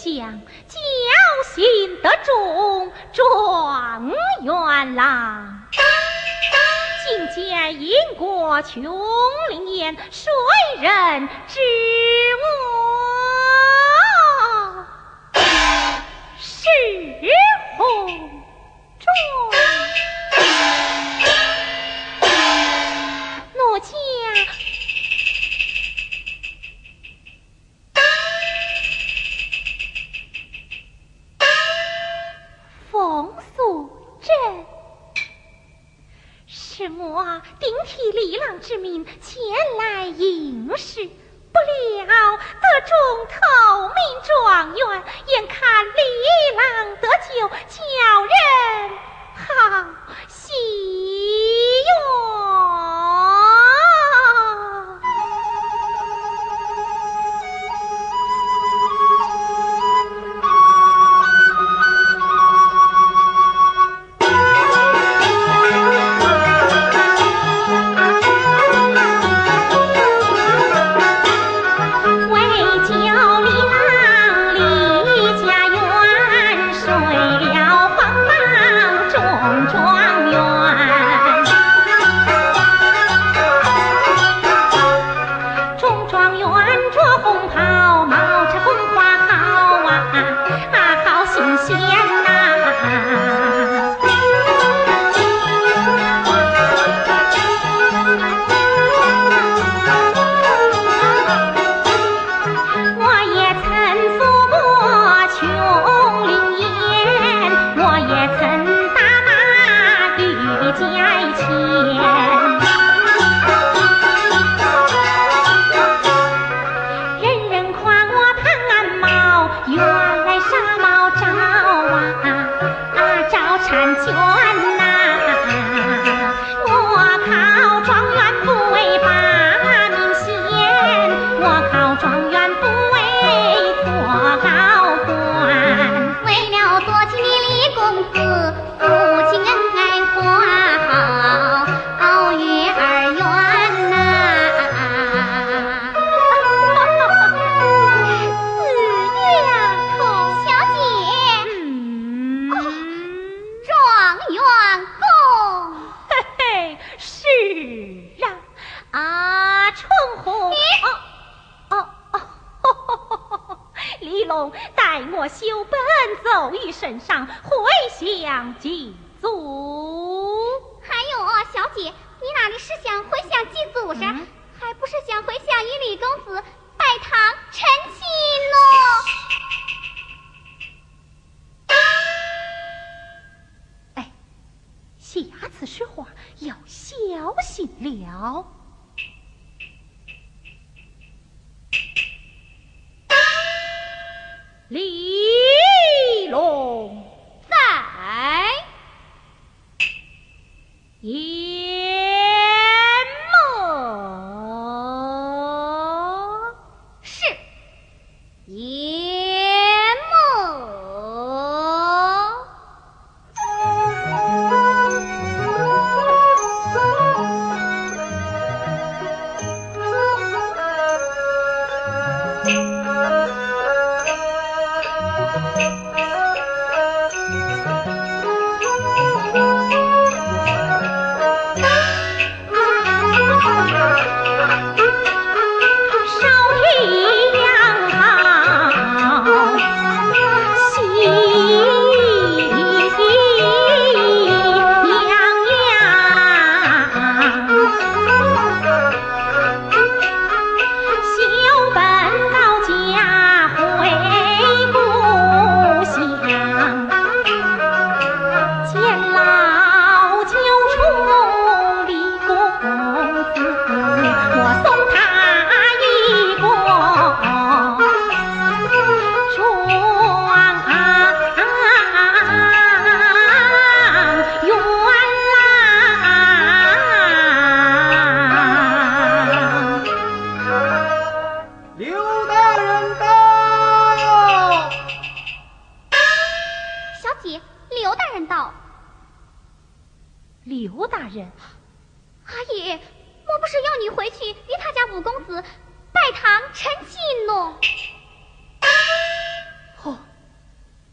想侥幸得中状元郎，竟见因果穷灵，谁人知我是红？龙我修本走于圣上回乡祭祖。还有啊小姐你哪里是想回向祭祖噻还不是想回向与李公子拜堂成亲喽哎下次说话要小心了。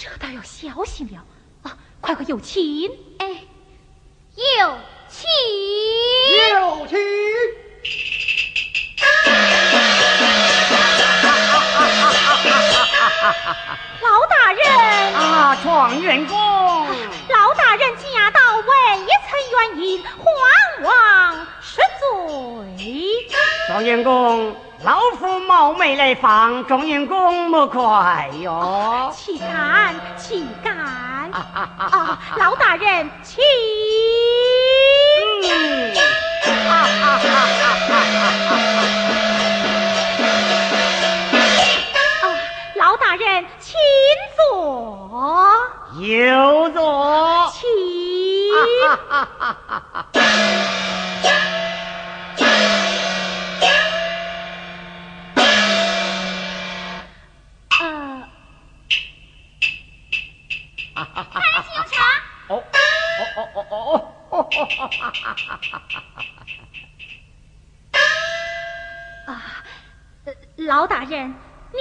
这倒要小心了啊！快快有请，哎，有请，有请。老大人啊，状元公。老大人驾到，问一层原因，还王恕罪。状元公，老夫冒昧来访，状元公莫怪哟。岂敢，岂敢！啊，老大人，请。啊，老大人请坐有座，啊，老大人，你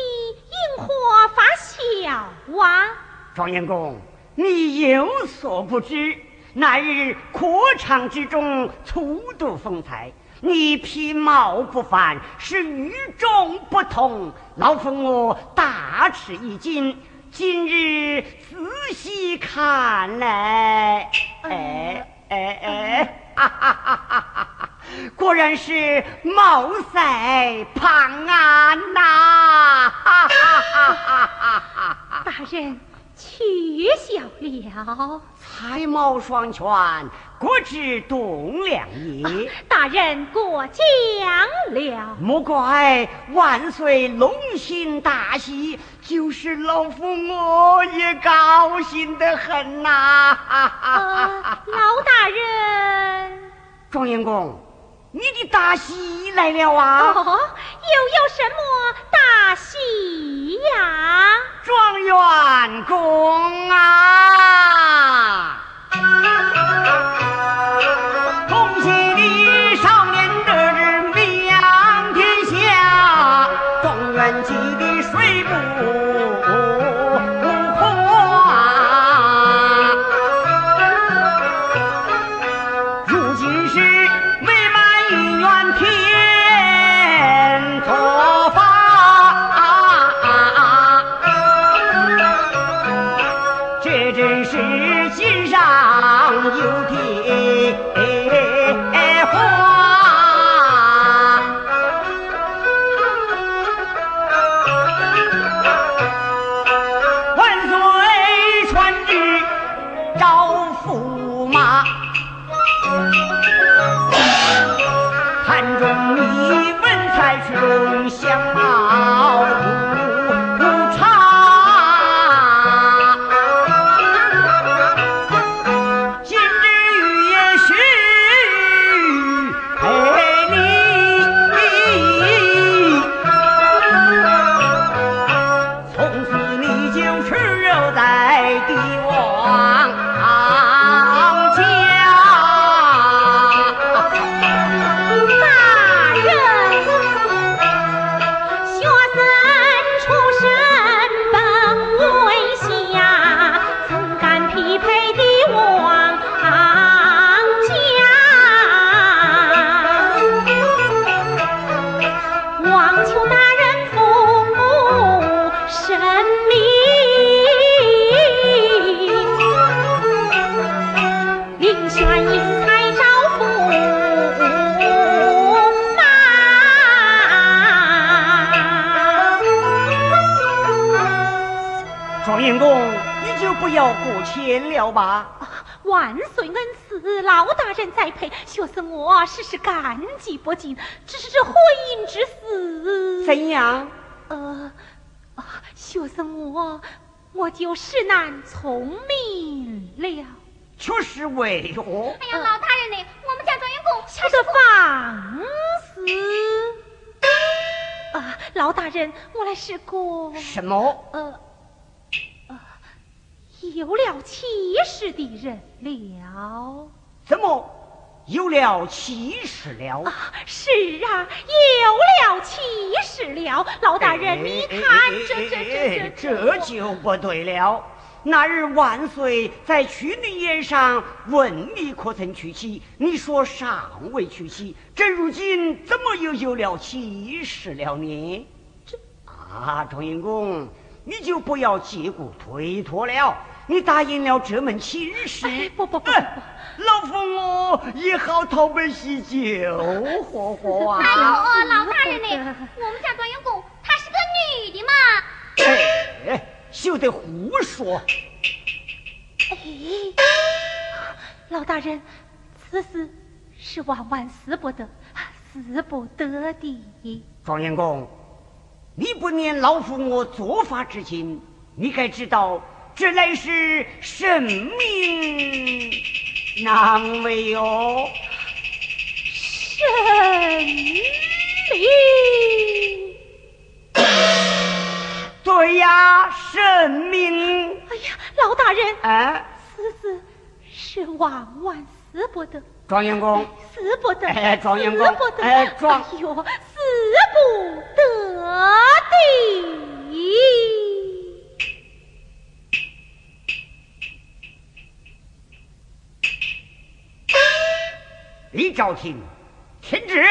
因何发笑啊？状元公。你有所不知，那日阔场之中粗度风采，你皮毛不凡，是与众不同。老夫我大吃一惊，今日仔细看来，果然是貌赛庞安呐！大人。取笑了，才貌双全，国之栋梁也。大人过奖了，莫怪万岁龙心大喜，就是老夫我也高兴得很呐。老大人，状元公。你的大喜来了啊！哦，又有什么大喜呀？状元公啊！招福。事是感激不尽，只是这婚姻之事怎样？呃，学生我我就实难聪明了。确实为何？哎呀，老大人呢？我们家专员工他的房事。啊，老大人，我来试过。什么？呃，呃，有了七十的人了。怎么有了气势了？啊是啊，有了气势了。老大人，你看这这这这这就不对了。那日万岁在屈陵宴上问你可曾娶妻，你说尚未娶妻。这如今怎么又有了气势了呢？这啊，庄英公，你就不要借故推脱了。你答应了这门亲事，不不不，老夫我也好讨杯喜酒喝喝啊。哎呦，老大人呢？我们家庄英公她是个女的嘛。哎。休得胡说！哎，老大人，此事是万万死不得，死不得的。庄元公，你不念老夫我做法之情，你该知道这乃是神明难为哦。神明。对呀，神明！哎呀，老大人，哎，此事是万万死不得。庄员公，死不得。哎，庄员公，哎，庄，哎呦，死。李昭廷，天旨。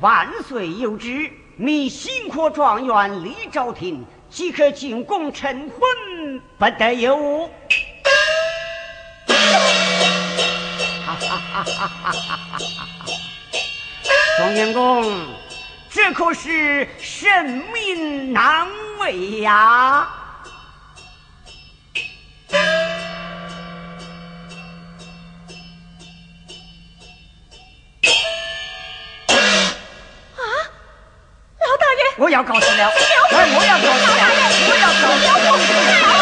万岁有旨，你新科状元李昭廷即可进宫成婚，不得有误。状元公，这可是神明难违呀啊！我要告辞了，哎，我要告辞了，我要告辞了。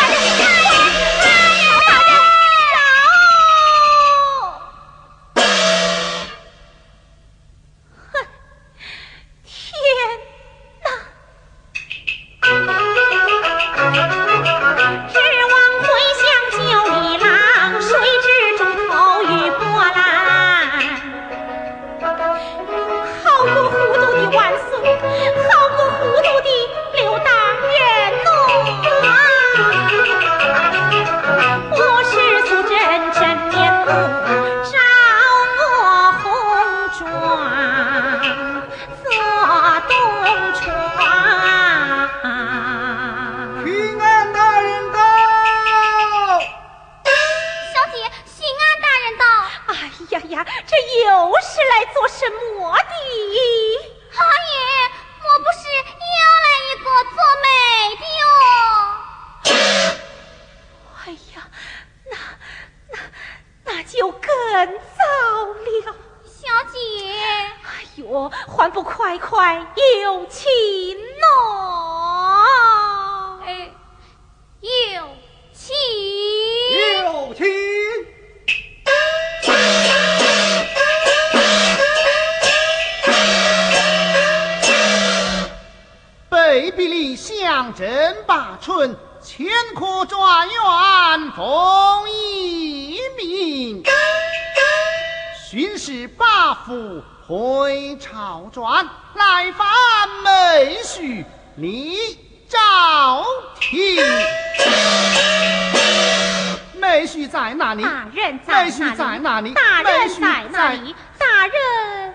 千苦转怨逢一命，巡视八府回朝转，来犯梅婿你兆廷。梅婿在哪里？大人在哪里？梅婿在哪里？大人在哪里？大人。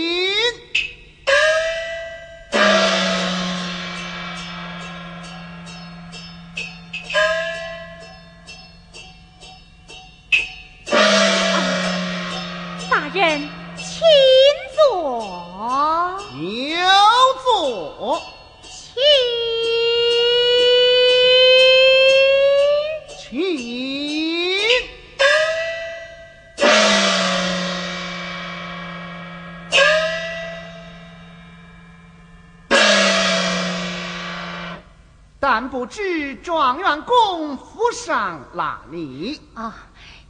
但不知状元公府上哪里？啊，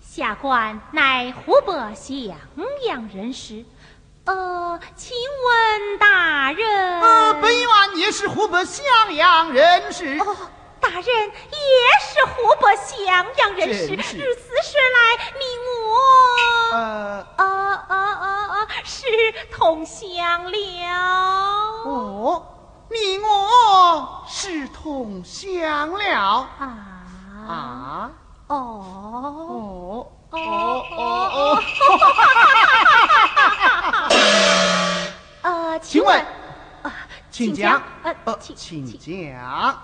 下官乃湖北襄阳人士。呃，请问大人？呃，本院也是湖北襄阳人士。哦，大人也是湖北襄阳人士。是日思时来，你我……呃，啊啊啊啊，是同乡了。哦。你我是同乡了啊啊！哦哦哦哦哦！呃，请问，呃，请讲，呃，请请讲。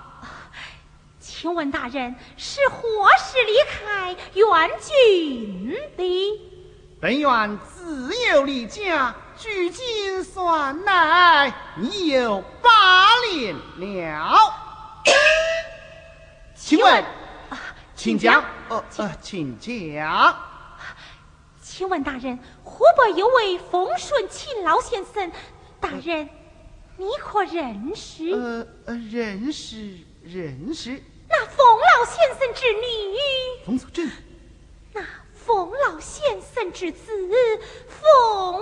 请问大人是何时离开元郡的？本院自幼离家。距今算来你有八年了，请问，请讲，呃呃，请讲。请问大人，湖北有位冯顺庆老先生，大人你可认识？呃呃，认识认识。那冯老先生之女？冯素贞。那。冯老先生之子冯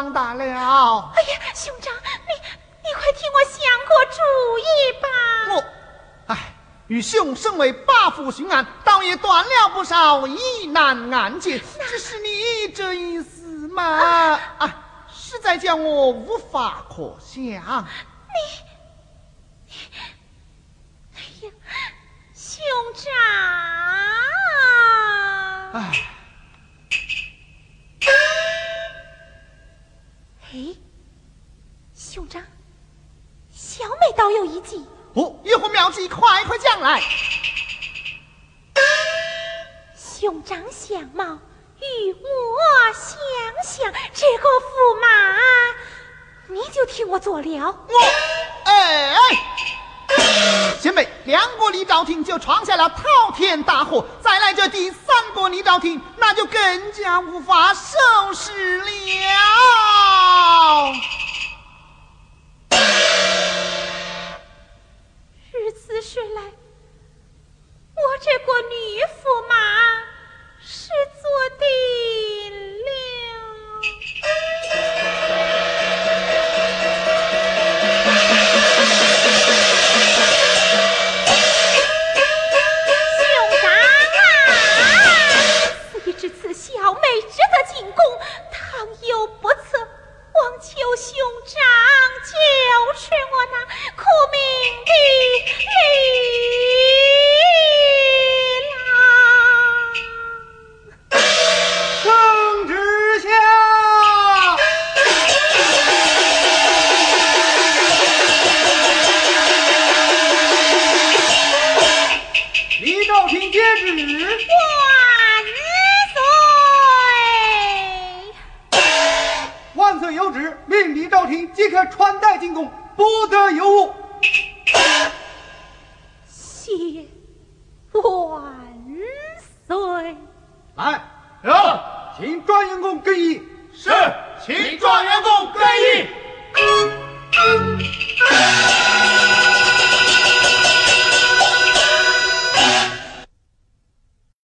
就闯大了。哎呀，兄长，你你快替我想个主意吧。我，哎，与兄身为八府巡按，倒也断了不少疑难案件。只是你这一死嘛，啊，实在叫我无法可想。你。兄长，哎，哎，兄长，小妹倒有一计。哦，一壶妙计？快快讲来。兄长相貌与我相像，这个驸马，你就替我做了。我哎，哎。贤妹，两个李兆廷就闯下了滔天大祸，再来这第三个李兆廷，那就更加无法收拾了。日子顺来，我这个女驸马是做的